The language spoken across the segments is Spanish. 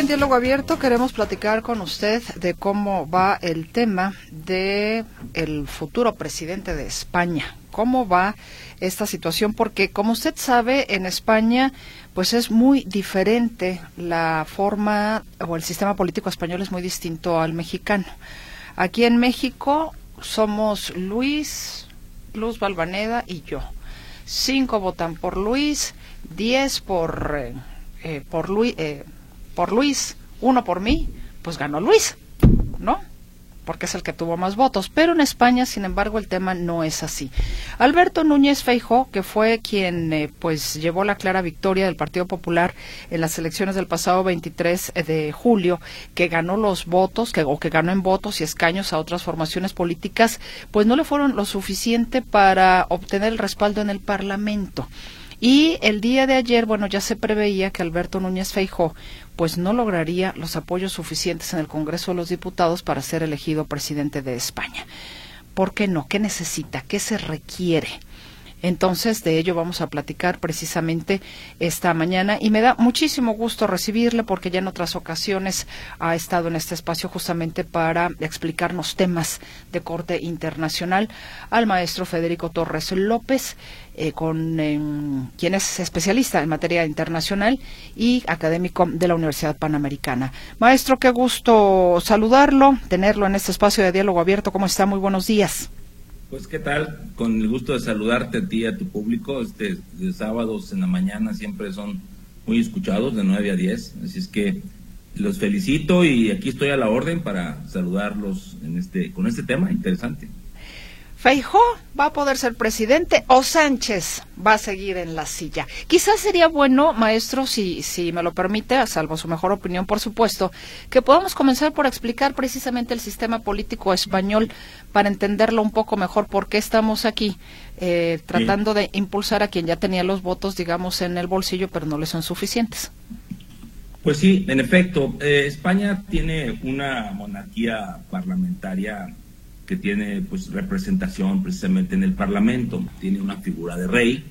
en Diálogo Abierto queremos platicar con usted de cómo va el tema de el futuro presidente de España. ¿Cómo va esta situación? Porque como usted sabe, en España pues es muy diferente la forma o el sistema político español es muy distinto al mexicano. Aquí en México somos Luis, Luz Balvaneda y yo. Cinco votan por Luis, diez por, eh, eh, por Luis. Eh, por Luis, uno por mí, pues ganó Luis, ¿no? porque es el que tuvo más votos. Pero en España, sin embargo, el tema no es así. Alberto Núñez Feijó, que fue quien eh, pues llevó la clara victoria del Partido Popular en las elecciones del pasado 23 de julio, que ganó los votos, que, o que ganó en votos y escaños a otras formaciones políticas, pues no le fueron lo suficiente para obtener el respaldo en el Parlamento. Y el día de ayer, bueno, ya se preveía que Alberto Núñez Feijó pues no lograría los apoyos suficientes en el Congreso de los Diputados para ser elegido presidente de España. ¿Por qué no? ¿Qué necesita? ¿Qué se requiere? Entonces, de ello vamos a platicar precisamente esta mañana y me da muchísimo gusto recibirle porque ya en otras ocasiones ha estado en este espacio justamente para explicarnos temas de corte internacional al maestro Federico Torres López, eh, con em, quien es especialista en materia internacional y académico de la Universidad Panamericana. Maestro, qué gusto saludarlo, tenerlo en este espacio de diálogo abierto. ¿Cómo está? Muy buenos días. Pues qué tal, con el gusto de saludarte a ti y a tu público. Este de sábados en la mañana siempre son muy escuchados de 9 a 10, así es que los felicito y aquí estoy a la orden para saludarlos en este con este tema interesante. Feijó va a poder ser presidente o Sánchez va a seguir en la silla. Quizás sería bueno, maestro, si, si me lo permite, a salvo su mejor opinión, por supuesto, que podamos comenzar por explicar precisamente el sistema político español para entenderlo un poco mejor, por qué estamos aquí eh, tratando de impulsar a quien ya tenía los votos, digamos, en el bolsillo, pero no le son suficientes. Pues sí, en efecto, eh, España tiene una monarquía parlamentaria que tiene pues representación precisamente en el Parlamento. Tiene una figura de rey,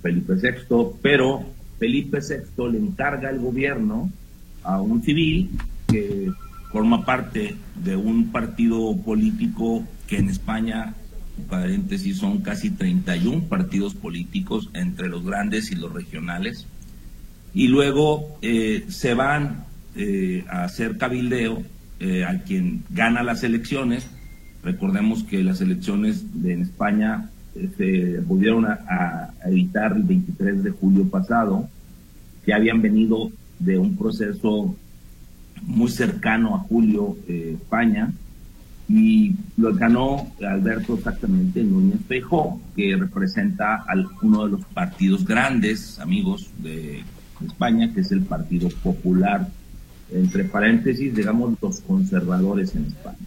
Felipe VI, pero Felipe VI le encarga el gobierno a un civil que forma parte de un partido político que en España, paréntesis, son casi 31 partidos políticos entre los grandes y los regionales. Y luego eh, se van eh, a hacer cabildeo eh, a quien gana las elecciones Recordemos que las elecciones en España eh, se volvieron a, evitar el 23 de julio pasado, que habían venido de un proceso muy cercano a julio eh, España, y lo ganó Alberto exactamente Núñez Feijó, que representa a uno de los partidos grandes, amigos de España, que es el Partido Popular, entre paréntesis, digamos, los conservadores en España.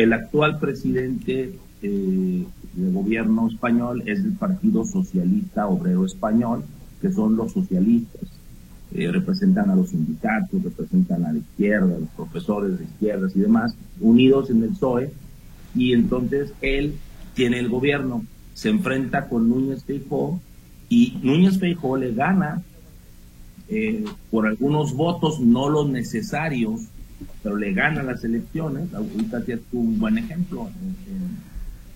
El actual presidente eh, del gobierno español es del Partido Socialista Obrero Español, que son los socialistas. Eh, representan a los sindicatos, representan a la izquierda, a los profesores de izquierdas y demás, unidos en el PSOE, y entonces él tiene el gobierno, se enfrenta con Núñez Feijó, y Núñez Feijó le gana eh, por algunos votos, no los necesarios, pero le gana las elecciones. Ahorita es un buen ejemplo.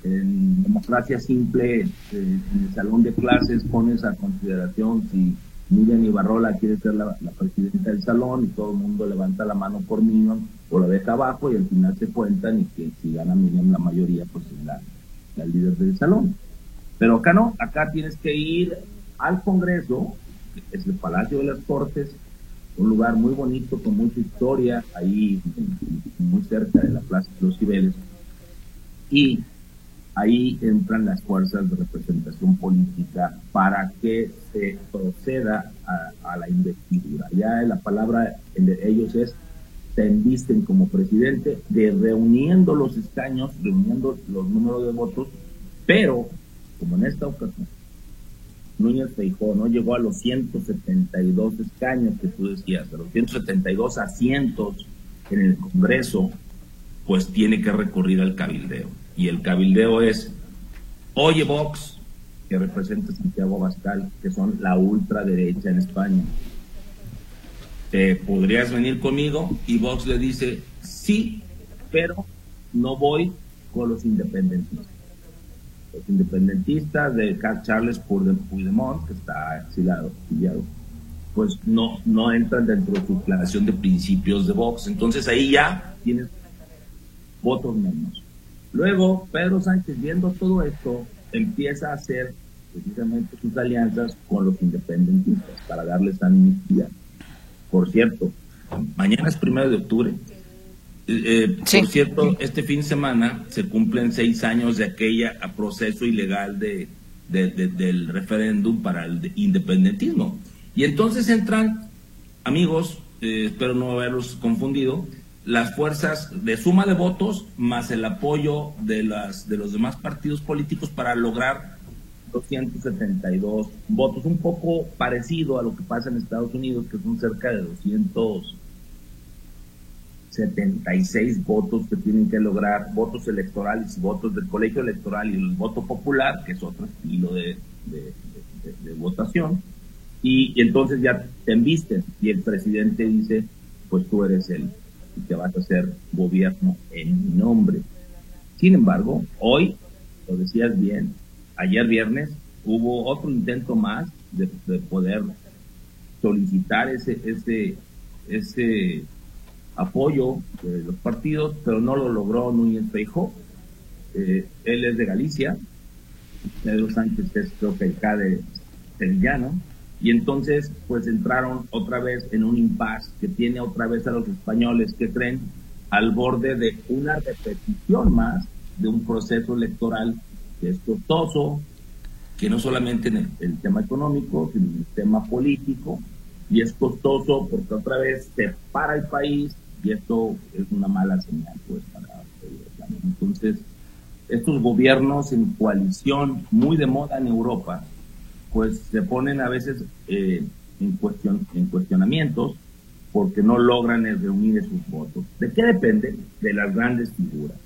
En, democracia simple, eh, en el salón de clases pones a consideración si Miriam Ibarrola quiere ser la, presidenta del salón y todo el mundo levanta la mano por Miriam o la deja abajo y al final se cuentan y que si gana Miriam la mayoría, pues es la, la líder del salón. Pero acá no, acá tienes que ir al Congreso, que es el Palacio de las Cortes, un lugar muy bonito, con mucha historia, ahí muy cerca de la Plaza de los Cibeles. Y ahí entran las fuerzas de representación política para que se proceda a, la investidura. Ya la palabra de ellos es se envisten como presidente, de reuniendo los escaños, reuniendo los números de votos, Pero, como en esta ocasión, Núñez Feijó no llegó a los 172 escaños que tú decías, a los 172 asientos en el Congreso, pues tiene que recurrir al cabildeo. Y el cabildeo es, oye Vox, que representa Santiago Bascal, que son la ultraderecha en España. ¿Podrías venir conmigo? Y Vox le dice, sí, pero no voy con los independentistas. Los independentistas de Charles Puigdemont, que está exilado, pues no, no entran dentro de su declaración de principios de Vox. Entonces ahí ya tienes votos menos. Luego, Pedro Sánchez, viendo todo esto, empieza a hacer precisamente sus alianzas con los independentistas para darles amnistía. Por cierto, mañana es primero de octubre. Eh, por cierto, este fin de semana se cumplen seis años de aquella proceso ilegal de, del referéndum para el independentismo. Y entonces entran, amigos, eh, espero no haberlos confundido, las fuerzas de suma de votos más el apoyo de, las, de los demás partidos políticos para lograr 272 votos, un poco parecido a lo que pasa en Estados Unidos, que son cerca de 276 votos que tienen que lograr, votos electorales votos del colegio electoral y el voto popular, que es otro estilo de, votación, y, entonces ya te embisten y el presidente dice, pues tú eres el que vas a hacer gobierno en mi nombre. Sin embargo, hoy, lo decías bien, ayer viernes hubo otro intento más de, poder solicitar ese, ese, ese apoyo de los partidos, pero no lo logró Núñez Feijóo. Eh, él es de Galicia, Pedro Sánchez es creo que el de sevillano, y entonces pues entraron otra vez en un impasse que tiene otra vez a los españoles que creen al borde de una repetición más de un proceso electoral que es costoso, que no solamente en el, tema económico, sino en el tema político, y es costoso porque otra vez se para el país y esto es una mala señal pues para entonces estos gobiernos en coalición muy de moda en Europa pues se ponen a veces eh, en, cuestión, en cuestionamientos porque no logran reunir esos votos. ¿De qué depende? De las grandes figuras,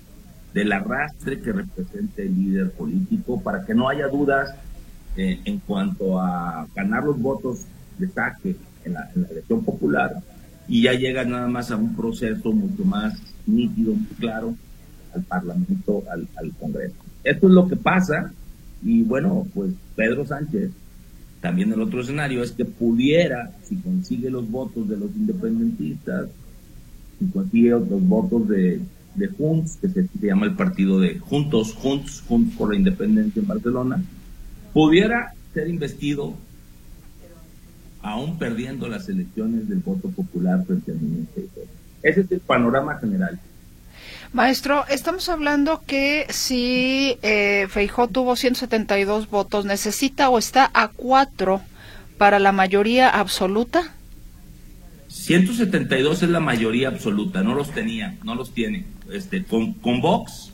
del arrastre que representa el líder político, para que no haya dudas eh, en cuanto a ganar los votos de saque en la, elección popular y ya llega nada más a un proceso mucho más nítido, claro al Parlamento, al, Congreso. Esto es lo que pasa y bueno, pues Pedro Sánchez, también el otro escenario es que pudiera, si consigue los votos de los independentistas, si consigue los votos de, de Junts, que se, llama el partido de Juntos, Junts, Juntos por la Independencia en Barcelona, pudiera ser investido aún perdiendo las elecciones del voto popular frente al ministro. Ese es el panorama general. Maestro, estamos hablando que si eh, Feijó tuvo 172 votos, ¿necesita o está a cuatro para la mayoría absoluta? 172 es la mayoría absoluta, no los tenía, no los tiene. Este, con, con Vox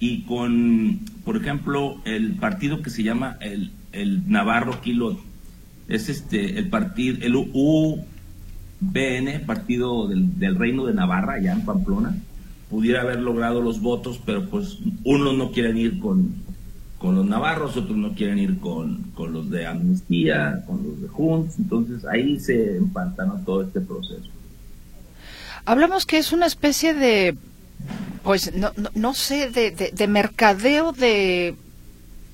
y con, por ejemplo, el partido que se llama el, el Navarro Kilo, es este, el partido, el UBN, Partido del, del Reino de Navarra, allá en Pamplona. Pudiera haber logrado los votos, pero pues unos no quieren ir con, con los navarros, otros no quieren ir con, con los de Amnistía, con los de Junts, entonces ahí se empantanó todo este proceso. Hablamos que es una especie de, pues no, no, sé, de, de, mercadeo de,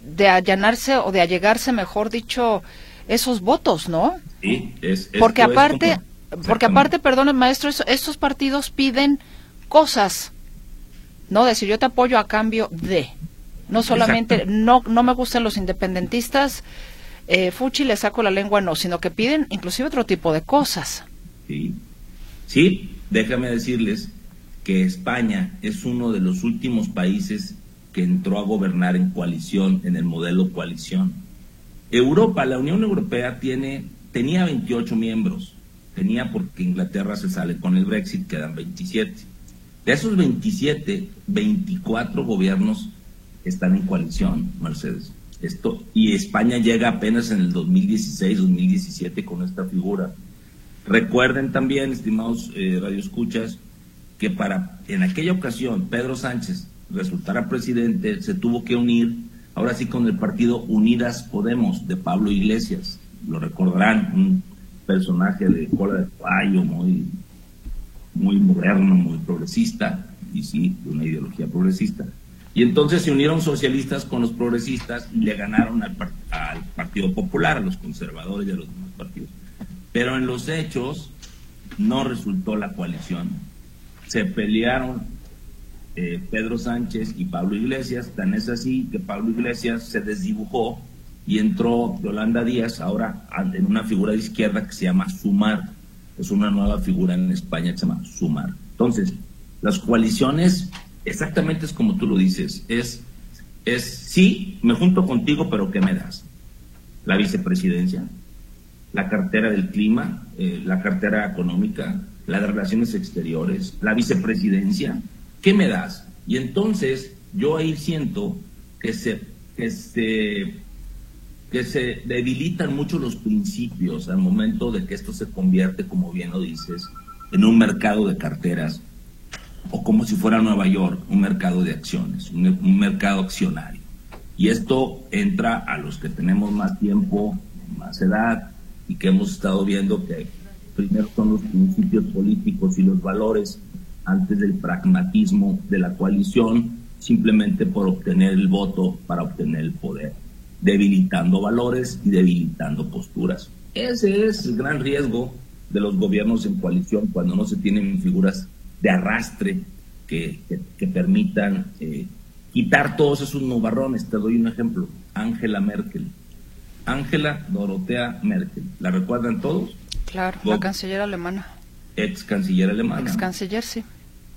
de allanarse o de allegarse, mejor dicho, esos votos, ¿no? Sí, es, porque aparte, porque aparte, perdón, maestro, estos partidos piden cosas, no decir yo te apoyo a cambio de, no solamente no no me gustan los independentistas, eh, Fuchi le saco la lengua no, sino que piden inclusive otro tipo de cosas. Sí, sí, déjame decirles que España es uno de los últimos países que entró a gobernar en coalición, en el modelo coalición. Europa, la Unión Europea tiene, tenía 28 miembros, tenía porque Inglaterra se sale con el Brexit, quedan 27. De esos 27, 24 gobiernos están en coalición, Mercedes. Esto, y España llega apenas en el 2016-2017 con esta figura. Recuerden también, estimados eh, radioescuchas, que para en aquella ocasión Pedro Sánchez resultara presidente, se tuvo que unir, ahora sí, con el partido Unidas Podemos de Pablo Iglesias. Lo recordarán, un personaje de cola de caballo, muy, muy moderno, muy progresista, y sí, de una ideología progresista. Y entonces se unieron socialistas con los progresistas y le ganaron al, al Partido Popular, a los conservadores y a los demás partidos. Pero en los hechos no resultó la coalición. Se pelearon eh, Pedro Sánchez y Pablo Iglesias, tan es así que Pablo Iglesias se desdibujó y entró Yolanda Díaz ahora en una figura de izquierda que se llama Sumar. Es una nueva figura en España que se llama Sumar. Entonces, las coaliciones, exactamente es como tú lo dices, es, es sí, me junto contigo, pero ¿qué me das? La vicepresidencia, la cartera del clima, eh, la cartera económica, la de relaciones exteriores, la vicepresidencia, ¿qué me das? Y entonces yo ahí siento que se, que que se debilitan mucho los principios al momento de que esto se convierte, como bien lo dices, en un mercado de carteras o como si fuera Nueva York, un mercado de acciones, un, mercado accionario. Y esto entra a los que tenemos más tiempo, más edad y que hemos estado viendo que primero son los principios políticos y los valores antes del pragmatismo de la coalición, simplemente por obtener el voto para obtener el poder debilitando valores y debilitando posturas. Ese es el gran riesgo de los gobiernos en coalición cuando no se tienen figuras de arrastre que, permitan eh, quitar todos esos nubarrones. Te doy un ejemplo, Angela Merkel. Ángela Dorotea Merkel. ¿La recuerdan todos? Claro, la canciller alemana. Ex canciller alemana. Ex canciller, sí.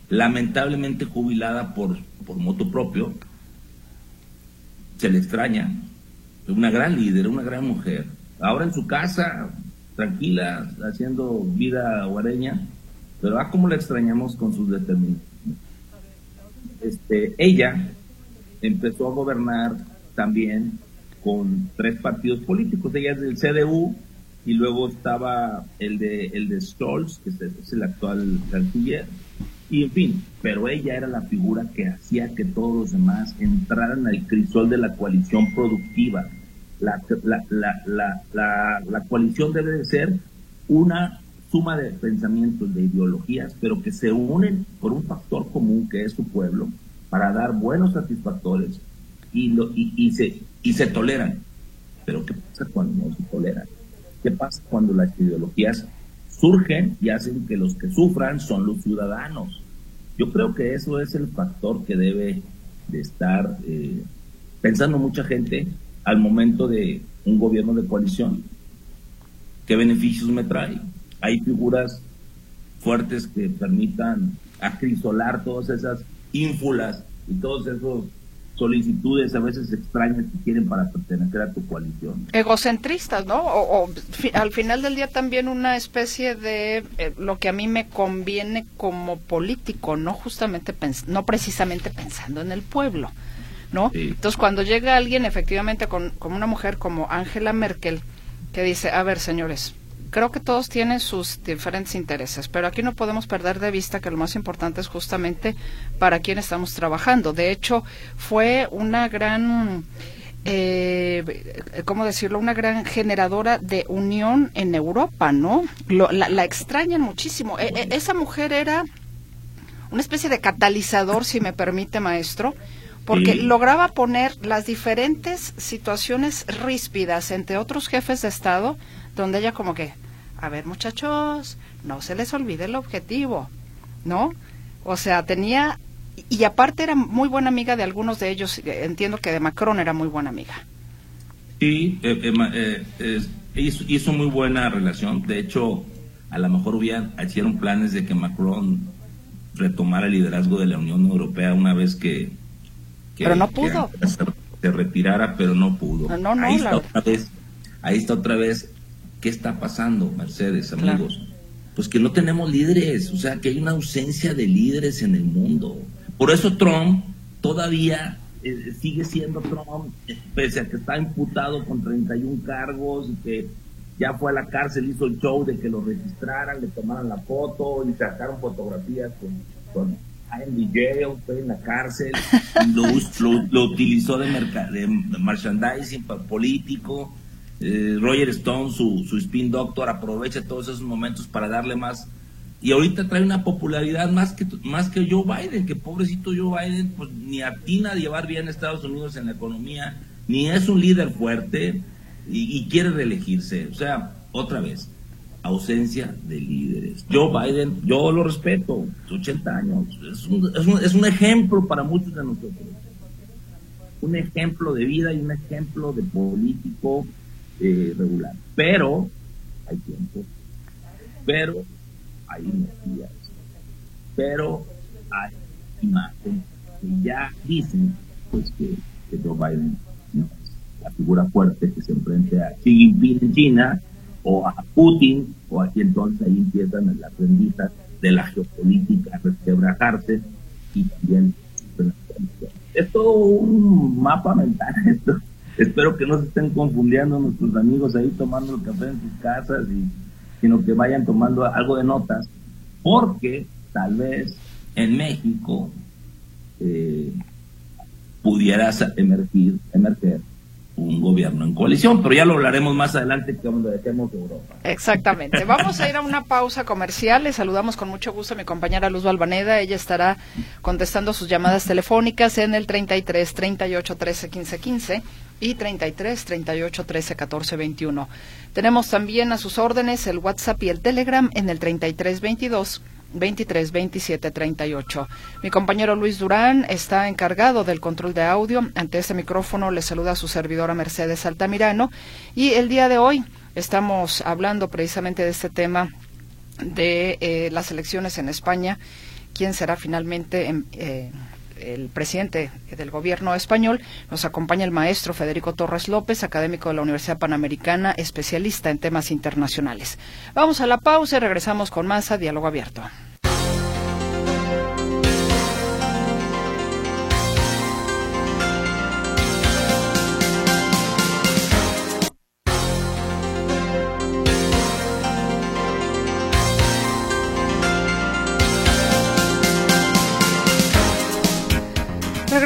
Lamentablemente jubilada por, por moto propio. Se le extraña, una gran líder, una gran mujer. Ahora en su casa, tranquila, haciendo vida hogareña, pero ah, como la extrañamos con sus determinaciones. Este, ella empezó a gobernar también con tres partidos políticos. Ella es del CDU y luego estaba el de el de Stolz, que es el actual canciller. Y en fin, pero ella era la figura que hacía que todos los demás entraran al crisol de la coalición productiva la, la, la, la, coalición debe de ser una suma de pensamientos, de ideologías, pero que se unen por un factor común que es su pueblo, para dar buenos satisfactores y, lo, y, y, se, y se toleran. Pero ¿qué pasa cuando no se toleran? ¿Qué pasa cuando las ideologías surgen y hacen que los que sufran son los ciudadanos? Yo creo que eso es el factor que debe de estar eh, pensando mucha gente al momento de un gobierno de coalición? ¿Qué beneficios me trae? Hay figuras fuertes que permitan acrisolar todas esas ínfulas y todas esas solicitudes a veces extrañas que quieren para pertenecer a tu coalición. Egocentristas, ¿no? O, al final del día también una especie de eh, lo que a mí me conviene como político, no justamente no precisamente pensando en el pueblo. ¿no? Entonces, cuando llega alguien efectivamente con, una mujer como Angela Merkel, que dice, a ver, señores, creo que todos tienen sus diferentes intereses, pero aquí no podemos perder de vista que lo más importante es justamente para quién estamos trabajando. De hecho, fue una gran, eh, ¿cómo decirlo? Una gran generadora de unión en Europa, ¿no? la, la, extrañan muchísimo. E, e, esa mujer era una especie de catalizador, si me permite, maestro, porque lograba poner las diferentes situaciones ríspidas entre otros jefes de Estado, donde ella como que, a ver muchachos, no se les olvide el objetivo, ¿no? O sea, tenía, y aparte era muy buena amiga de algunos de ellos, entiendo que de Macron era muy buena amiga. Sí, eh, eh, hizo, muy buena relación, de hecho, a lo mejor hubieran, hicieron planes de que Macron retomara el liderazgo de la Unión Europea una vez que pero no pudo. se, retirara, pero no pudo. ahí está otra vez, ahí está otra vez, ¿qué está pasando, Mercedes, amigos? Pues que no tenemos líderes, o sea, que hay una ausencia de líderes en el mundo. Por eso Trump todavía eh, sigue siendo Trump, pese a que está imputado con 31 cargos y que ya fue a la cárcel, hizo el show de que lo registraran, le tomaran la foto y sacaron fotografías con, con jail, estoy en la cárcel, lo, lo, utilizó de, de merchandising político. Eh, Roger Stone, su, su spin doctor, aprovecha todos esos momentos para darle más y ahorita trae una popularidad más que más que Joe Biden, que pobrecito Joe Biden pues ni atina a llevar bien a Estados Unidos en la economía, ni es un líder fuerte y, quiere reelegirse. O sea, otra vez, ausencia de líderes. Joe Biden, yo lo respeto, 80 años, es un, es un, es un ejemplo para muchos de nosotros. Un ejemplo de vida y un ejemplo de político eh, regular. Pero, hay tiempo. Pero hay energías, pero hay imágenes que ya dicen pues que, Joe Biden no es la figura fuerte que se enfrente a Xi Jinping en China o a Putin o aquí entonces ahí empiezan las renditas de la geopolítica a resquebrajarse y también es todo un mapa mental esto. Espero que no se estén confundiendo nuestros amigos ahí tomando el café en sus casas y sino que vayan tomando algo de notas, porque tal vez en México eh, pudiera emergir, emerger un gobierno en coalición, pero ya lo hablaremos más adelante cuando dejemos Europa. Exactamente. Vamos a ir a una pausa comercial. Le saludamos con mucho gusto a mi compañera Luz Balvaneda. Ella estará contestando sus llamadas telefónicas en el 33 38 13 15 15 y 33 38 13 14 21. Tenemos también a sus órdenes el WhatsApp y el Telegram en el 33 22 23 27 38. Mi compañero Luis Durán está encargado del control de audio. Ante este micrófono le saluda a su servidora Mercedes Altamirano y el día de hoy estamos hablando precisamente de este tema de eh, las elecciones en España. ¿Quién será finalmente en, eh, el presidente del gobierno español. Nos acompaña el maestro Federico Torres López, académico de la Universidad Panamericana, especialista en temas internacionales. Vamos a la pausa y regresamos con más a Diálogo Abierto.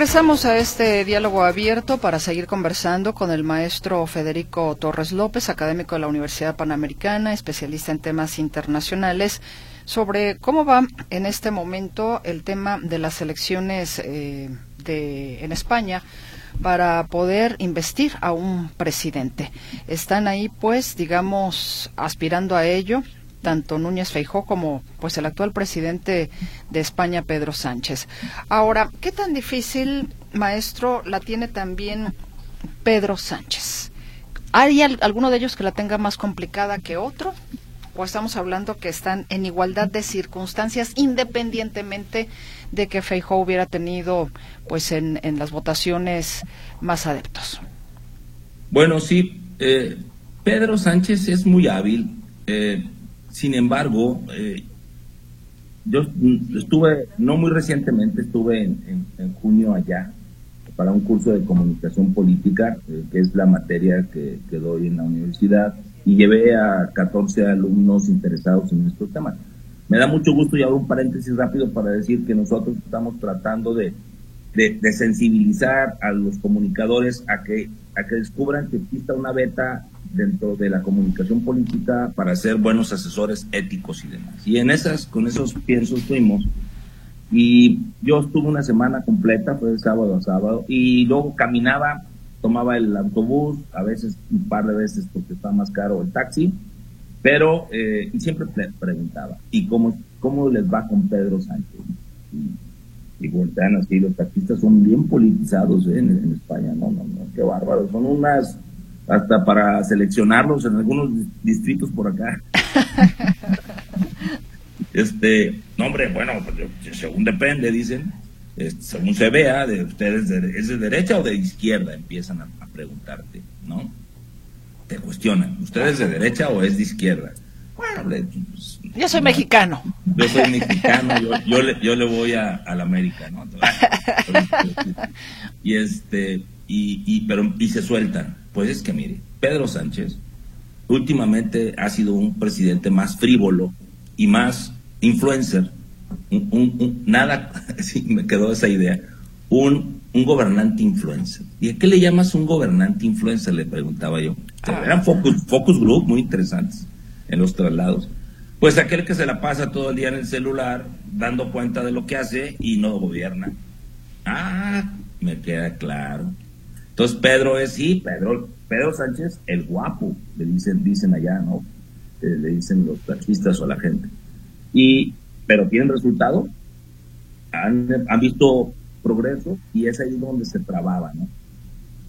Regresamos a este diálogo abierto para seguir conversando con el maestro Federico Torres López, académico de la Universidad Panamericana, especialista en temas internacionales, sobre cómo va en este momento el tema de las elecciones eh, de, en España para poder investir a un presidente. Están ahí, pues, digamos, aspirando a ello tanto Núñez Feijó como pues el actual presidente de España Pedro Sánchez. Ahora, ¿qué tan difícil, maestro, la tiene también Pedro Sánchez? ¿Hay alguno de ellos que la tenga más complicada que otro? ¿O estamos hablando que están en igualdad de circunstancias independientemente de que Feijó hubiera tenido pues en, las votaciones más adeptos? Bueno, sí, eh, Pedro Sánchez es muy hábil. Eh, sin embargo, eh, yo estuve, no muy recientemente, estuve en, junio allá para un curso de comunicación política, eh, que es la materia que, que, doy en la universidad, y llevé a 14 alumnos interesados en estos temas. Me da mucho gusto y hago un paréntesis rápido para decir que nosotros estamos tratando de, de, de sensibilizar a los comunicadores a que, a que descubran que exista una beta dentro de la comunicación política para ser buenos asesores éticos y demás. Y en esas, con esos piensos fuimos. Y yo estuve una semana completa, fue de sábado a sábado, y luego caminaba, tomaba el autobús, a veces un par de veces porque está más caro el taxi, pero eh, y siempre preguntaba, ¿y cómo, cómo les va con Pedro Sánchez? Y voltean así, los taxistas son bien politizados ¿eh? en, en España, no, no, no, qué bárbaro, son unas hasta para seleccionarlos en algunos distritos por acá. este, no hombre, bueno, pues, según depende, dicen, según se vea, de ustedes es de derecha o de izquierda, empiezan a, preguntarte, ¿no? Te cuestionan, ¿ustedes de derecha o es de izquierda? Bueno, pues, yo soy mexicano. Yo soy mexicano, yo, le, yo le voy a, a la América, ¿no? y este, y, y, pero, y se sueltan. Pues es que mire, Pedro Sánchez últimamente ha sido un presidente más frívolo y más influencer. nada, sí, me quedó esa idea. Un, un gobernante influencer. ¿Y a qué le llamas un gobernante influencer? Le preguntaba yo. Ah. Eran focus, focus group muy interesantes en los traslados. Pues aquel que se la pasa todo el día en el celular dando cuenta de lo que hace y no gobierna. Ah, me queda claro. Entonces Pedro es, sí, Pedro, Pedro Sánchez, el guapo, le dicen, dicen allá, ¿no? Eh, le dicen los taxistas o la gente. Y, pero tienen resultado, han, han visto progreso y es ahí donde se trababa, ¿no?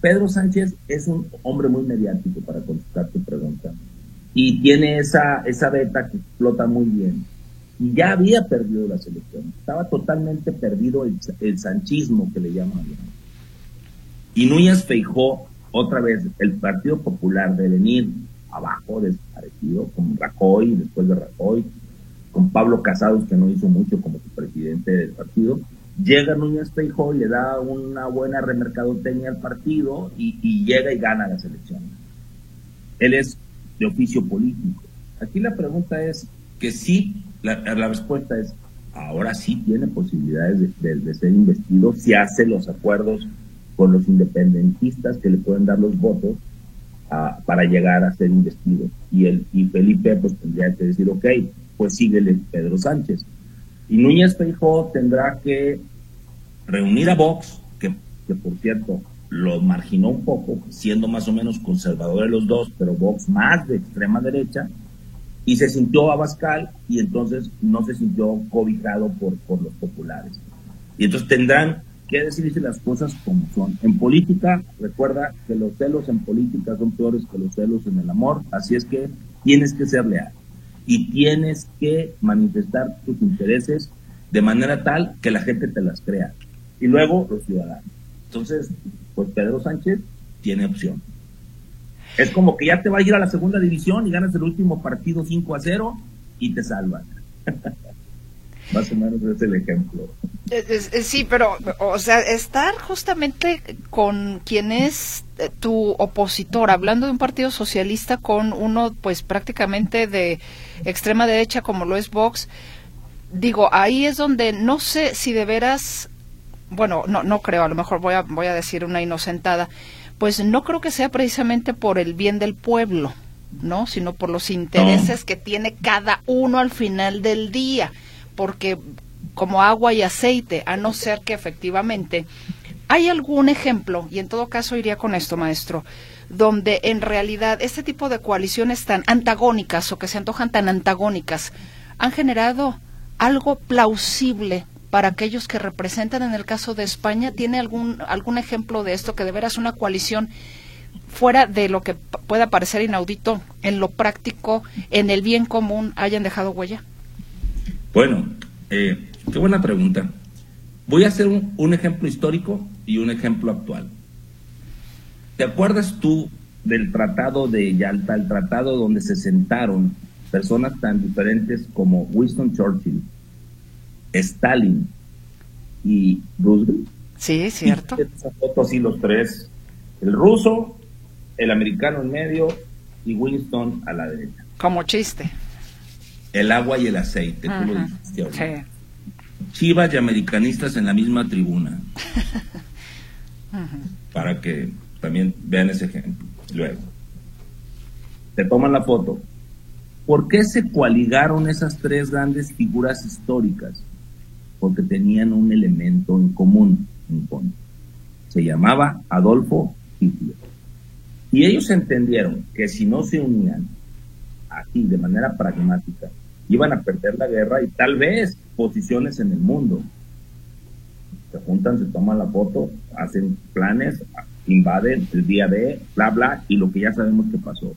Pedro Sánchez es un hombre muy mediático para contestar tu pregunta y tiene esa, esa beta que explota muy bien. Y ya había perdido la selección, estaba totalmente perdido el, el sanchismo que le llaman. Y Núñez Feijó, otra vez, el Partido Popular de venir abajo, desaparecido, con Rajoy, después de Rajoy, con Pablo Casados, que no hizo mucho como presidente del partido, llega Núñez Feijó y le da una buena remercadotecnia al partido y, llega y gana la selección. Él es oficio político. Aquí la pregunta es que sí, la, respuesta es, ahora sí tiene posibilidades de, ser investido si hace los acuerdos con los independentistas que le pueden dar los votos para llegar a ser investido. Y, el, y Felipe pues tendría que decir, ok, pues síguele Pedro Sánchez. Y Núñez Feijó tendrá que reunir a Vox, que por cierto lo marginó un poco, siendo más o menos conservadores los dos, pero Vox más de extrema derecha, y se sintió Abascal y entonces no se sintió cobijado por, por los populares. Y entonces tendrán que decirse las cosas como son. En política, recuerda que los celos en política son peores que los celos en el amor, así es que tienes que ser leal y tienes que manifestar tus intereses de manera tal que la gente te las crea. Y luego los ciudadanos. Entonces, pues Pedro Sánchez tiene opción. Es como que ya te va a ir a la segunda división y ganas el último partido 5 a 0 y te salvan. Más o menos es el ejemplo. Sí, pero, o sea, estar justamente con quien es eh, tu opositor, hablando de un partido socialista con uno, pues prácticamente de extrema derecha como lo es Vox, digo, ahí es donde no sé si de veras, bueno, no, no creo, a lo mejor voy a, voy a decir una inocentada, pues no creo que sea precisamente por el bien del pueblo, ¿no? Sino por los intereses que tiene cada uno al final del día porque como agua y aceite, a no ser que efectivamente hay algún ejemplo, y en todo caso iría con esto, maestro, donde en realidad este tipo de coaliciones tan antagónicas o que se antojan tan antagónicas han generado algo plausible para aquellos que representan en el caso de España? ¿Tiene algún, algún ejemplo de esto que de veras una coalición fuera de lo que pueda parecer inaudito en lo práctico, en el bien común, hayan dejado huella? Bueno, eh, qué buena pregunta. Voy a hacer un, ejemplo histórico y un ejemplo actual. ¿Te acuerdas tú del tratado de Yalta, el tratado donde se sentaron personas tan diferentes como Winston Churchill, Stalin y Roosevelt? Sí, cierto. Esas fotos así los tres, el ruso, el americano en medio y Winston a la derecha. Como chiste el agua y el aceite, tú lo dijiste Chivas y americanistas en la misma tribuna. Para que también vean ese ejemplo. Luego, te toman la foto. ¿Por qué se coaligaron esas tres grandes figuras históricas? Porque tenían un elemento en común, en Se llamaba Adolfo Hitler. Y ellos entendieron que si no se unían aquí de manera pragmática, iban a perder la guerra y tal vez posiciones en el mundo. Se juntan, se toman la foto, hacen planes, invaden el día de, bla, bla, y lo que ya sabemos que pasó.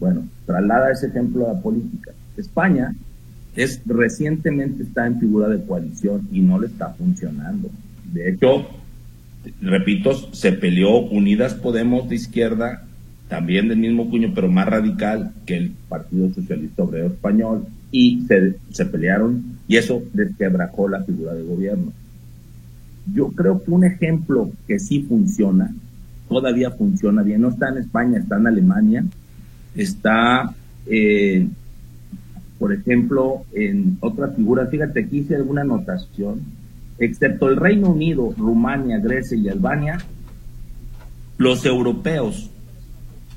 Bueno, traslada ese ejemplo a la política. España es recientemente está en figura de coalición y no le está funcionando. De hecho, repito, se peleó Unidas Podemos de izquierda también del mismo puño, pero más radical que el Partido Socialista Obrero Español, y se, se pelearon, y eso desquebrajó la figura de gobierno. yo creo que un ejemplo que sí funciona, todavía funciona bien, no está en España, está en Alemania, está, eh, por ejemplo, en otras figuras, fíjate, aquí hice alguna anotación, excepto el Reino Unido, Rumania, Grecia y Albania, los europeos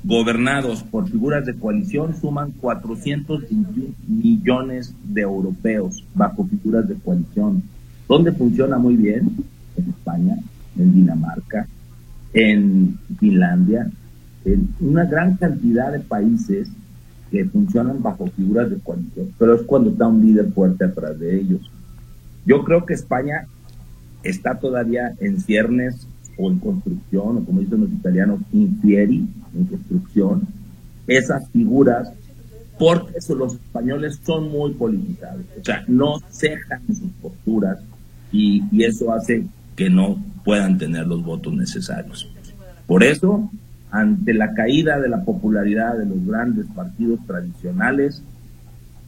gobernados por figuras de coalición suman 421 millones de europeos bajo figuras de coalición, donde funciona muy bien en España, en Dinamarca, en Finlandia, en una gran cantidad de países que funcionan bajo figuras de coalición, pero es cuando está un líder fuerte atrás de ellos. Yo creo que España está todavía en ciernes o en construcción, o como dicen los italianos, infieri, en construcción, esas figuras, porque los españoles son muy politizados, o sea, no cejan sus posturas y, y eso hace que no puedan tener los votos necesarios. Por eso, ante la caída de la popularidad de los grandes partidos tradicionales,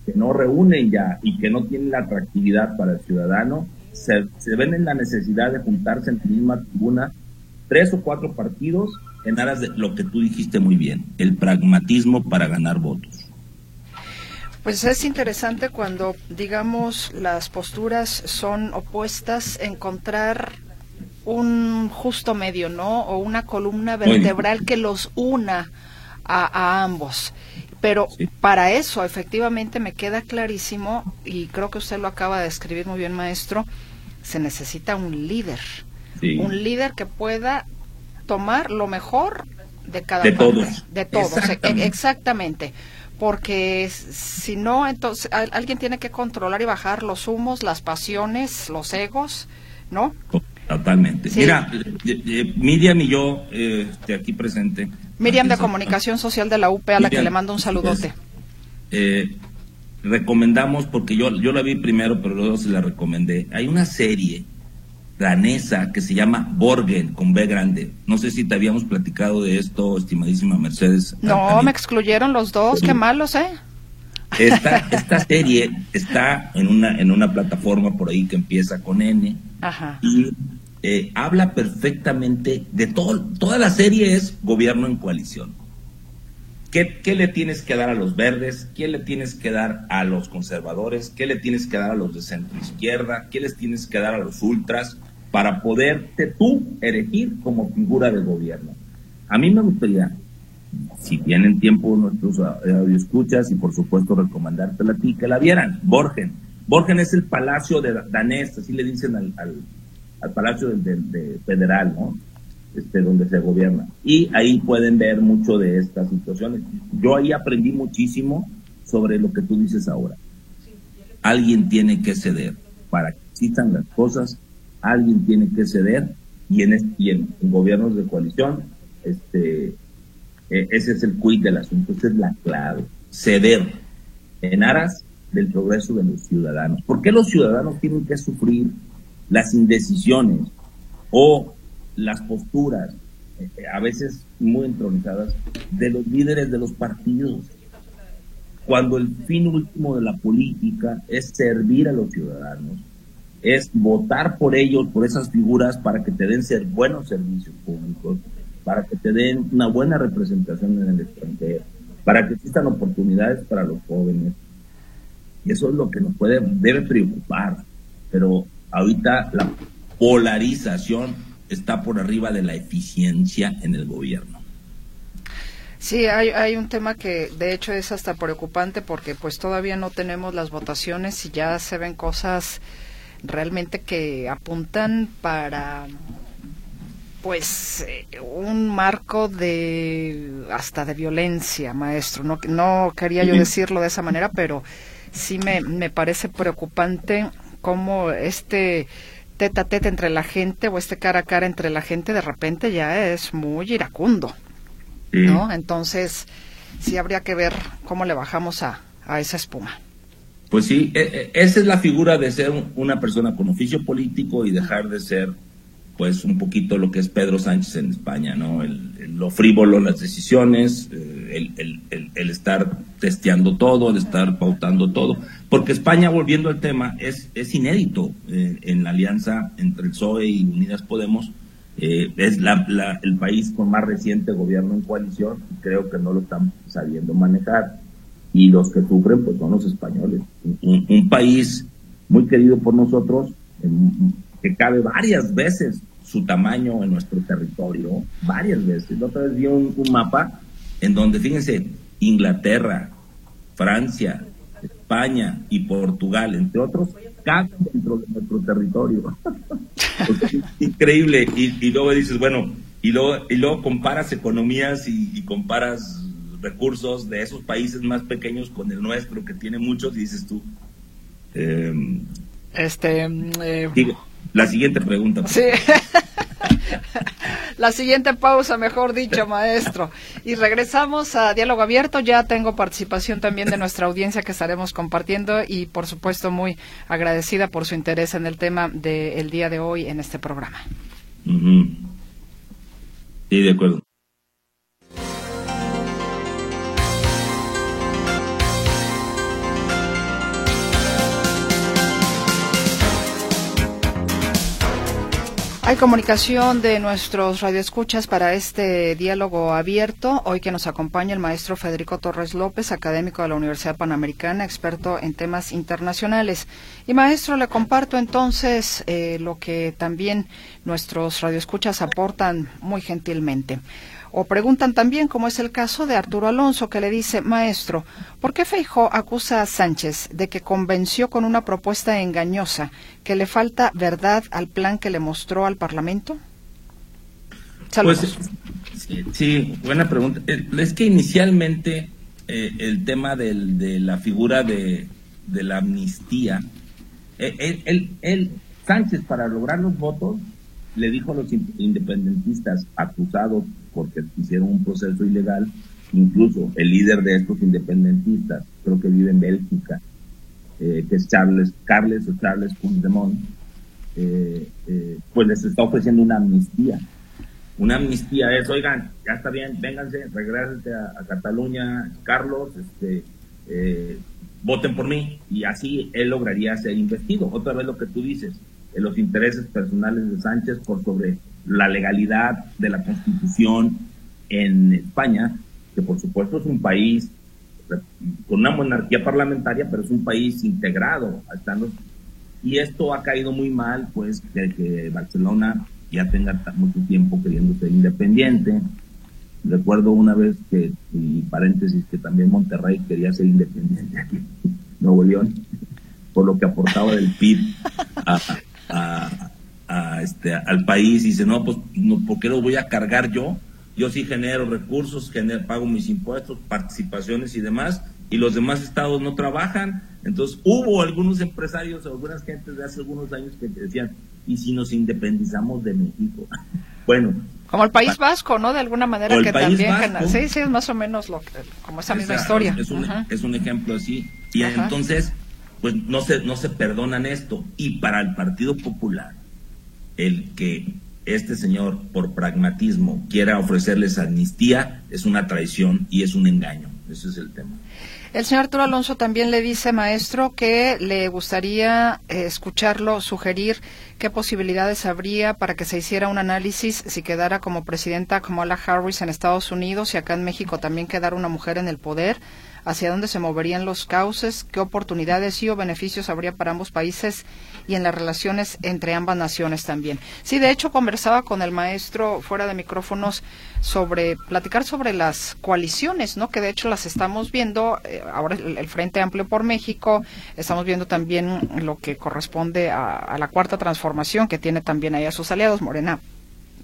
que no reúnen ya y que no tienen la atractividad para el ciudadano, se, ven en la necesidad de juntarse en la misma tribuna tres o cuatro partidos en aras de lo que tú dijiste muy bien, el pragmatismo para ganar votos. Pues es interesante cuando, digamos, las posturas son opuestas, encontrar un justo medio, ¿no? O una columna vertebral que los una a, ambos. Pero para eso, efectivamente, me queda clarísimo, y creo que usted lo acaba de describir muy bien, maestro, se necesita un líder. Un líder que pueda tomar lo mejor de cada de todos. De todos, e, exactamente. Porque si no, entonces alguien tiene que controlar y bajar los humos, las pasiones, los egos, ¿no? Totalmente. Mira, Miriam y yo, eh, aquí presente. Miriam de Comunicación Social de la UP, a la que le mando un saludote. Eh, recomendamos, porque yo, yo la vi primero, pero luego se la recomendé. Hay una serie danesa que se llama Borgen, con B grande. No sé si te habíamos platicado de esto, estimadísima Mercedes. No, me excluyeron los dos, qué malos, ¿eh? Esta, esta serie está en una, en una plataforma por ahí que empieza con N. Ajá. Y eh, habla perfectamente de todo. Toda la serie es gobierno en coalición. ¿Qué, le tienes que dar a los verdes? ¿Qué le tienes que dar a los conservadores? ¿Qué le tienes que dar a los de centro izquierda? ¿Qué les tienes que dar a los ultras para poderte tú elegir como figura de gobierno? A mí me gustaría, si tienen tiempo nuestros escuchas y por supuesto recomendártela a ti, que la vieran. Borgen. Borgen es el palacio de danés, así le dicen al, al, palacio del federal, ¿no? este, donde se gobierna. Y ahí pueden ver mucho de estas situaciones. Yo ahí aprendí muchísimo sobre lo que tú dices ahora. Alguien tiene que ceder para que existan las cosas, alguien tiene que ceder y en, y en, gobiernos de coalición, este, e, ese es el quid del asunto, esa es la clave, ceder en aras del progreso de los ciudadanos. ¿Por qué los ciudadanos tienen que sufrir las indecisiones o las posturas, eh, a veces muy entronizadas, de los líderes de los partidos, cuando el fin último de la política es servir a los ciudadanos, es votar por ellos, por esas figuras, para que te den ser buenos servicios públicos, para que te den una buena representación en el extranjero, para que existan oportunidades para los jóvenes. Y eso es lo que nos puede, debe preocupar. Pero ahorita la polarización está por arriba de la eficiencia en el gobierno. Sí, hay, hay un tema que de hecho es hasta preocupante porque pues todavía no tenemos las votaciones y ya se ven cosas realmente que apuntan para pues eh, un marco de hasta de violencia, maestro. No, no quería yo decirlo de esa manera, pero sí me, me parece preocupante cómo este teta a teta entre la gente o este cara a cara entre la gente de repente ya es muy iracundo, ¿no? Entonces sí habría que ver cómo le bajamos a, a esa espuma. Pues sí, e, e, esa es la figura de ser una persona con oficio político y dejar de ser pues un poquito lo que es Pedro Sánchez en España, ¿no? El, lo frívolo, las decisiones, eh, el, el, estar testeando todo, el estar pautando todo. porque España, volviendo al tema, es, es inédito eh, en la alianza entre el PSOE y Unidas Podemos. Eh, es la, el país con más reciente gobierno en coalición y creo que no lo están sabiendo manejar. Y los que sufren, pues son los españoles. Un, país muy querido por nosotros, que cabe varias veces su tamaño en nuestro territorio, varias veces. La otra vez vi un mapa en donde, fíjense, Inglaterra, Francia, España y Portugal, entre otros, caben dentro de nuestro territorio. increíble. Y, luego dices, bueno, y luego, y luego comparas economías y, comparas recursos de esos países más pequeños con el nuestro, que tiene muchos, y dices tú. Em, este. Eh, la siguiente pregunta. Sí. La siguiente pausa, mejor dicho, maestro. Y regresamos a Diálogo Abierto. Ya tengo participación también de nuestra audiencia que estaremos compartiendo y, por supuesto, muy agradecida por su interés en el tema del día de hoy en este programa. Sí, de acuerdo. Hay comunicación de nuestros radioescuchas para este diálogo abierto. Hoy que nos acompaña el maestro Federico Torres López, académico de la Universidad Panamericana, experto en temas internacionales. Y maestro, le comparto entonces eh, lo que también nuestros radioescuchas aportan muy gentilmente. O preguntan también, como es el caso de Arturo Alonso, que le dice, maestro, ¿por qué Feijó acusa a Sánchez de que convenció con una propuesta engañosa, que le falta verdad al plan que le mostró al Parlamento? Pues, sí, buena pregunta. Eh, es que inicialmente eh, el tema de la figura de, la amnistía, eh, Sánchez para lograr los votos le dijo a los independentistas acusados porque hicieron un proceso ilegal, incluso el líder de estos independentistas, creo que vive en Bélgica, eh, que es Charles, Carles o Charles Puigdemont, eh, eh, pues les está ofreciendo una amnistía. Una amnistía es, oigan, ya está bien, vénganse, regresense a, Cataluña, Carlos, este, voten por mí, y así él lograría ser investido. Otra vez lo que tú dices, los intereses personales de Sánchez por sobre la legalidad de la Constitución en España, que por supuesto es un país con una monarquía parlamentaria, pero es un país integrado. y esto ha caído muy mal, pues, que Barcelona ya tenga mucho tiempo queriendo ser independiente. Recuerdo una vez que, y paréntesis, que también Monterrey quería ser independiente aquí, Nuevo León, por lo que aportaba del PIB a, este, al país y dice, no, pues, no, ¿por qué lo voy a cargar yo? Yo sí genero recursos, genero, pago mis impuestos, participaciones y demás, y los demás estados no trabajan. Entonces, hubo algunos empresarios, algunas gentes de hace algunos años que decían, ¿y si nos independizamos de México? bueno. Como el País Vasco, ¿no? De alguna manera que también... sí, sí, es más o menos lo como esa misma historia. Es un, es un ejemplo así. Y entonces, pues no se, no se perdonan esto. Y para el Partido Popular, el que este señor, por pragmatismo, quiera ofrecerles amnistía, es una traición y es un engaño. Ese es el tema. El señor Arturo Alonso también le dice, maestro, que le gustaría eh, escucharlo sugerir qué posibilidades habría para que se hiciera un análisis si quedara como presidenta Kamala Harris en Estados Unidos y acá en México también quedara una mujer en el poder hacia dónde se moverían los cauces, qué oportunidades y o beneficios habría para ambos países y en las relaciones entre ambas naciones también. Sí, de hecho conversaba con el maestro fuera de micrófonos sobre platicar sobre las coaliciones, ¿no? Que de hecho las estamos viendo eh, ahora el, Frente Amplio por México, estamos viendo también lo que corresponde a, a la cuarta transformación que tiene también ahí a sus aliados Morena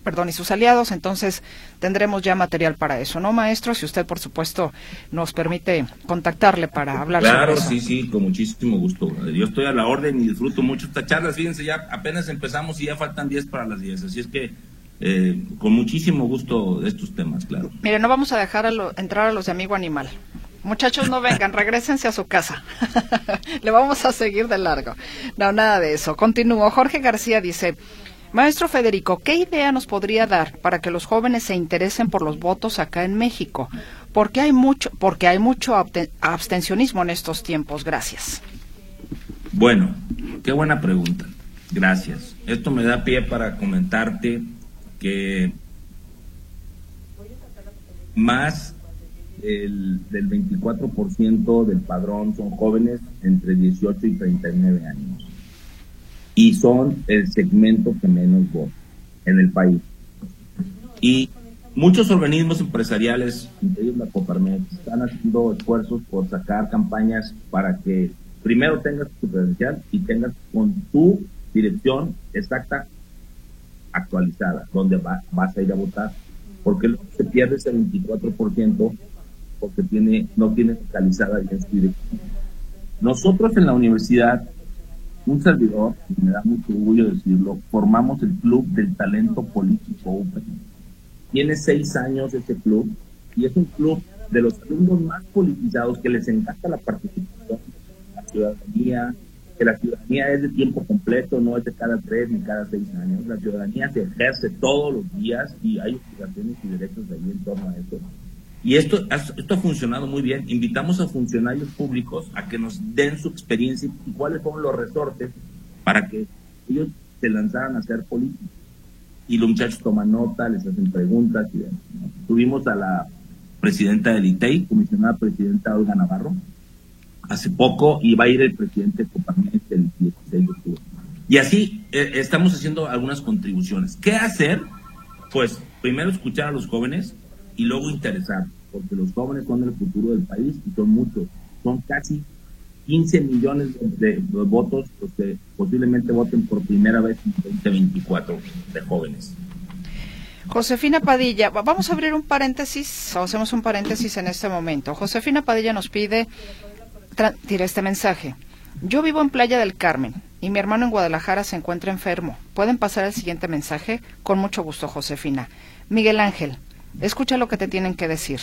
perdón, y sus aliados. Entonces tendremos ya material para eso, ¿no, maestro? Si usted, por supuesto, nos permite contactarle para hablar claro, sobre eso. sí, sí, con muchísimo gusto. Yo estoy a la orden y disfruto mucho estas charlas. Fíjense, ya apenas empezamos y ya faltan 10 para las 10. Así es que eh, con muchísimo gusto estos temas, claro. Mire, no vamos a dejar a entrar a los de Amigo Animal. Muchachos, no vengan, regresense a su casa. Le vamos a seguir de largo. No, nada de eso. Continúo. Jorge García dice, Maestro Federico, ¿qué idea nos podría dar para que los jóvenes se interesen por los votos acá en México? Porque hay mucho, porque hay mucho abstencionismo en estos tiempos. Gracias. Bueno, qué buena pregunta. Gracias. Esto me da pie para comentarte que más el, del 24% del padrón son jóvenes entre 18 y 39 años. Y son el segmento que menos vota en el país. Y muchos organismos empresariales, entre la Coparmex, están haciendo esfuerzos por sacar campañas para que primero tengas tu credencial y tengas con tu dirección exacta actualizada, donde vas a ir a votar, porque se pierde ese 24% porque tiene, no tiene su dirección. Nosotros en la universidad, un servidor, y me da mucho orgullo decirlo, formamos el Club del Talento Político Tiene seis años este club y es un club de los alumnos más politizados que les encanta la participación, la ciudadanía, que la ciudadanía es de tiempo completo, no es de cada tres ni cada seis años. La ciudadanía se ejerce todos los días y hay obligaciones y derechos de ahí en torno a eso. Y esto, esto ha funcionado muy bien. Invitamos a funcionarios públicos a que nos den su experiencia y cuáles son los resortes para que ellos se lanzaran a hacer política. Y los muchachos toman nota, les hacen preguntas. Y, Tuvimos a la presidenta del ITEI, comisionada presidenta Olga Navarro, hace poco y va a ir el presidente Coparmex el 16 de octubre. Y así eh, estamos haciendo algunas contribuciones. ¿Qué hacer? Pues primero escuchar a los jóvenes y luego interesar, porque los jóvenes son el futuro del país y son muchos, son casi 15 millones de, votos los que posiblemente voten por primera vez en 2024 de jóvenes. Josefina Padilla, vamos a abrir un paréntesis, o hacemos un paréntesis en este momento. Josefina Padilla nos pide tira este mensaje. Yo vivo en Playa del Carmen y mi hermano en Guadalajara se encuentra enfermo. ¿Pueden pasar el siguiente mensaje? Con mucho gusto, Josefina. Miguel Ángel, escucha lo que te tienen que decir.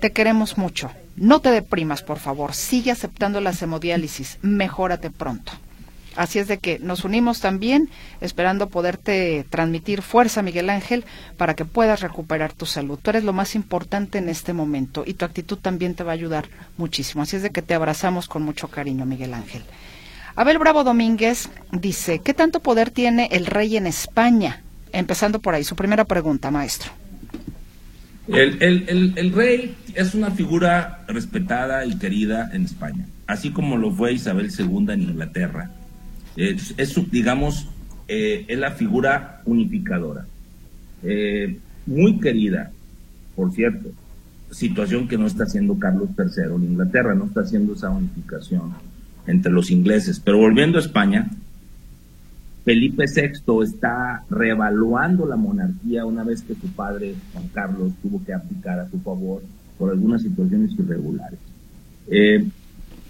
Te queremos mucho. No te deprimas, por favor. Sigue aceptando la hemodiálisis. Mejórate pronto. Así es de que nos unimos también, esperando poderte transmitir fuerza, Miguel Ángel, para que puedas recuperar tu salud. Tú eres lo más importante en este momento y tu actitud también te va a ayudar muchísimo. Así es de que te abrazamos con mucho cariño, Miguel Ángel. Abel Bravo Domínguez dice, ¿qué tanto poder tiene el rey en España? Empezando por ahí, su primera pregunta, maestro. El, rey es una figura respetada y querida en España, así como lo fue Isabel II en Inglaterra es, digamos, eh, es la figura unificadora. Eh, muy querida, por cierto, situación que no está haciendo Carlos III en Inglaterra, no está haciendo esa unificación entre los ingleses. Pero volviendo a España, Felipe VI está reevaluando la monarquía una vez que su padre, Juan Carlos, tuvo que aplicar a su favor por algunas situaciones irregulares. Eh,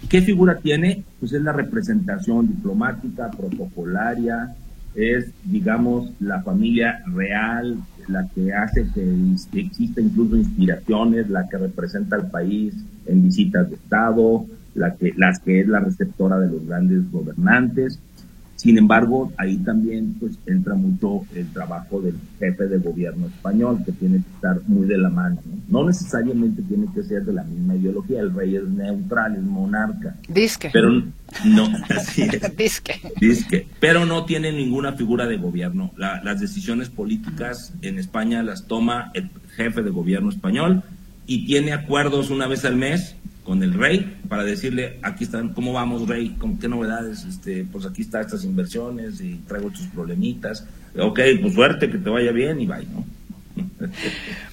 ¿Qué figura tiene? Pues es la representación diplomática, protocolaria, es, digamos, la familia real, la que hace que exista incluso inspiraciones, la que representa al país en visitas de Estado, la que, las que es la receptora de los grandes gobernantes. Sin embargo, ahí también pues entra mucho el trabajo del jefe de gobierno español, que tiene que estar muy de la mano. No, necesariamente tiene que ser de la misma ideología, el rey es neutral, es monarca. Disque. Pero no, así es. Disque. Disque. Pero no tiene ninguna figura de gobierno. las decisiones políticas en España las toma el jefe de gobierno español y tiene acuerdos una vez al mes con el rey para decirle, aquí están, ¿cómo vamos, rey? ¿Con qué novedades? Este, pues aquí están estas inversiones y traigo tus problemitas. Ok, pues suerte, que te vaya bien y bye, ¿no?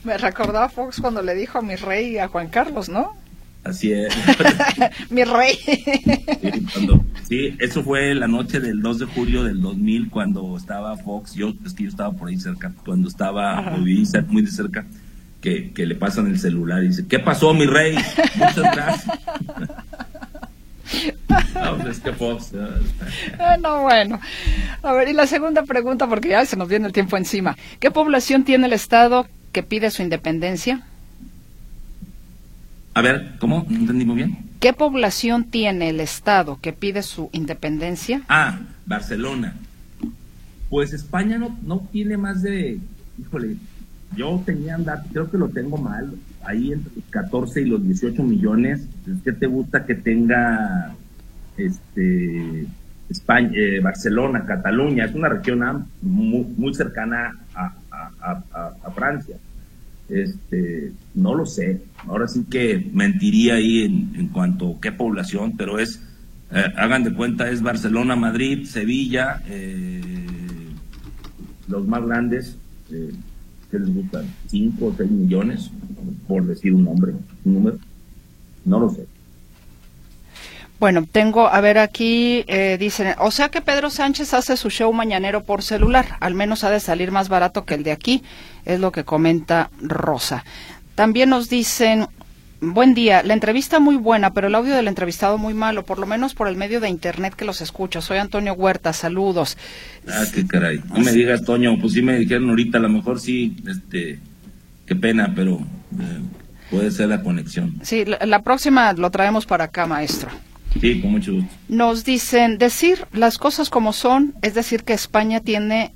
Me recordaba Fox cuando le dijo a mi rey a Juan Carlos, ¿no? Así es. mi rey. Sí, eso fue la noche del 2 de julio del 2000 cuando estaba Fox, yo es que yo estaba por ahí cerca, cuando estaba muy de cerca que, le pasan el celular y dice, ¿qué pasó, mi rey? Muchas gracias. no, pues es que Fox. Ah, no, bueno. A ver, y la segunda pregunta, porque ya se nos viene el tiempo encima. ¿Qué población tiene el Estado que pide su independencia? A ver, ¿cómo? No entendí muy bien. ¿Qué población tiene el Estado que pide su independencia? Ah, Barcelona. Pues España no, no tiene más de, híjole, yo tenía andar, creo que lo tengo mal, ahí entre los 14 y los 18 millones. ¿Qué te gusta que tenga este España, eh, Barcelona, Cataluña, es una región muy, cercana a, Francia. Este, no lo sé, ahora sí que mentiría ahí en, cuanto a qué población, pero es, eh, hagan de cuenta, es Barcelona, Madrid, Sevilla, eh, los más grandes, que les gustan? ¿5 o 6 millones? Por decir un nombre, un número. No lo sé. Bueno, tengo, a ver aquí, eh, dicen, o sea que Pedro Sánchez hace su show mañanero por celular, al menos ha de salir más barato que el de aquí, es lo que comenta Rosa. También nos dicen, buen día, la entrevista muy buena, pero el audio del entrevistado muy malo, por lo menos por el medio de internet que los escucho. Soy Antonio Huerta, saludos. Ah, qué caray. No me digas, Toño, pues sí me dijeron ahorita, a lo mejor sí, este, qué pena, pero eh, puede ser la conexión. Sí, la próxima lo traemos para acá, maestro. Sí, con mucho gusto. Nos dicen decir las cosas como son, es decir, que España tiene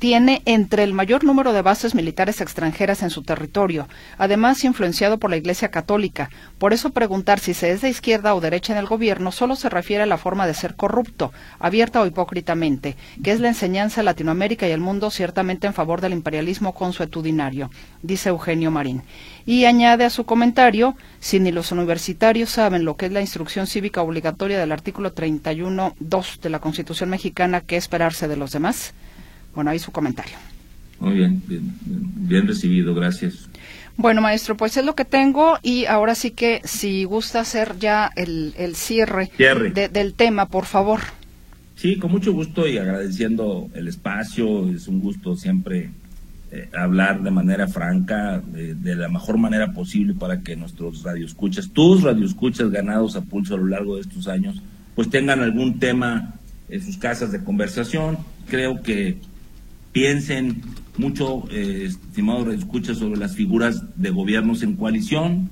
tiene entre el mayor número de bases militares extranjeras en su territorio, además influenciado por la Iglesia Católica. Por eso preguntar si se es de izquierda o derecha en el gobierno solo se refiere a la forma de ser corrupto, abierta o hipócritamente, que es la enseñanza a Latinoamérica y el mundo ciertamente en favor del imperialismo consuetudinario, dice Eugenio Marín. Y añade a su comentario, si ni los universitarios saben lo que es la instrucción cívica obligatoria del artículo 31.2 de la Constitución mexicana, ¿qué esperarse de los demás? Bueno, ahí su comentario. Muy bien, bien, recibido, gracias. Bueno, maestro, pues es lo que tengo y ahora sí que si gusta hacer ya el, cierre, del tema, por favor. Sí, con mucho gusto y agradeciendo el espacio, es un gusto siempre eh, hablar de manera franca, de, la mejor manera posible para que nuestros radioescuchas, tus radioescuchas ganados a pulso a lo largo de estos años, pues tengan algún tema en sus casas de conversación. Creo que piensen mucho, eh, estimados escucha sobre las figuras de gobiernos en coalición,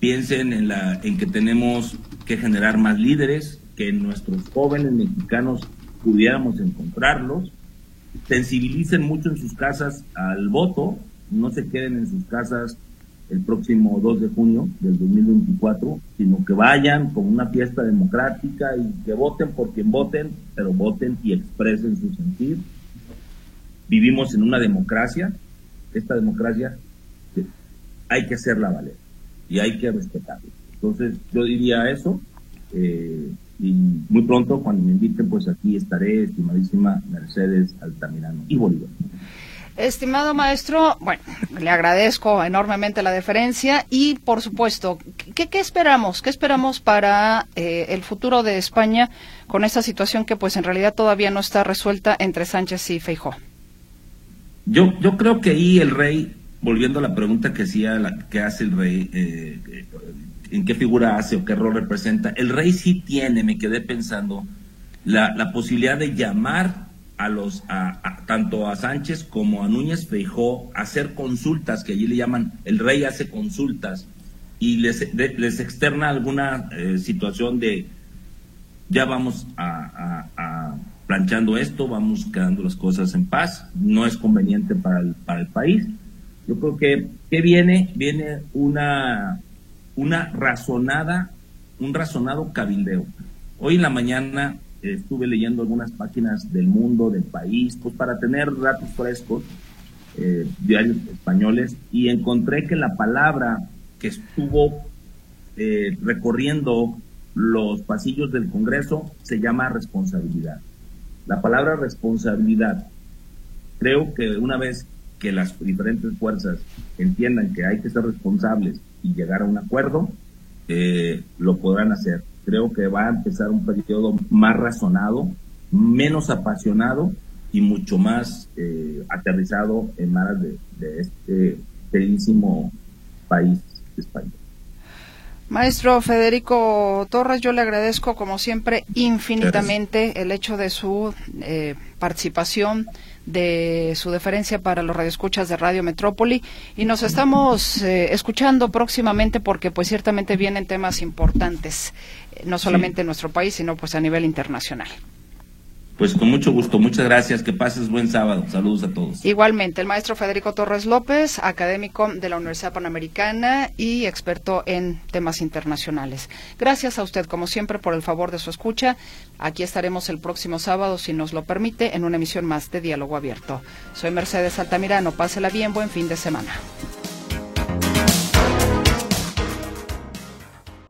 piensen en, la, en que tenemos que generar más líderes, que nuestros jóvenes mexicanos pudiéramos encontrarlos, sensibilicen mucho en sus casas al voto, no se queden en sus casas el próximo 2 de junio del 2024, sino que vayan con una fiesta democrática y que voten por quien voten, pero voten y expresen su sentir vivimos en una democracia, esta democracia hay que hacerla valer y hay que respetarla. Entonces yo diría eso eh, y muy pronto cuando me inviten pues aquí estaré, estimadísima Mercedes Altamirano y Bolívar. Estimado maestro, bueno, le agradezco enormemente la deferencia y, por supuesto, ¿qué, esperamos? ¿Qué esperamos para eh, el futuro de España con esta situación que, pues, en realidad todavía no está resuelta entre Sánchez y Feijó? Yo, yo creo que ahí el rey, volviendo a la pregunta que hacía, la, que hace el rey, eh, eh, en qué figura hace o qué rol representa, el rey sí tiene, me quedé pensando, la, la posibilidad de llamar a los, a, tanto a Sánchez como a Núñez Feijó a hacer consultas, que allí le llaman, el rey hace consultas y les, les externa alguna eh, situación de ya vamos a planchando esto, vamos quedando las cosas en paz, no es conveniente para el, para el país. Yo creo que, ¿qué viene? Viene una, una razonada, un razonado cabildeo. Hoy en la mañana estuve leyendo algunas páginas del mundo, del país, pues para tener datos frescos, eh, diarios españoles, y encontré que la palabra que estuvo eh, recorriendo los pasillos del Congreso se llama responsabilidad. La palabra responsabilidad, creo que una vez que las diferentes fuerzas entiendan que hay que ser responsables y llegar a un acuerdo, eh, lo podrán hacer. Creo que va a empezar un periodo más razonado, menos apasionado y mucho más eh, aterrizado en manos de, de este bellísimo país español. Maestro Federico Torres, yo le agradezco como siempre infinitamente el hecho de su eh, participación, de su deferencia para los radioescuchas de Radio Metrópoli. Y nos estamos eh, escuchando próximamente porque pues ciertamente vienen temas importantes, eh, no solamente en nuestro país, sino pues a nivel internacional. Pues con mucho gusto, muchas gracias, que pases buen sábado, saludos a todos. Igualmente, el maestro Federico Torres López, académico de la Universidad Panamericana y experto en temas internacionales. Gracias a usted, como siempre, por el favor de su escucha. Aquí estaremos el próximo sábado, si nos lo permite, en una emisión más de Diálogo Abierto. Soy Mercedes Altamirano, pásela bien, buen fin de semana.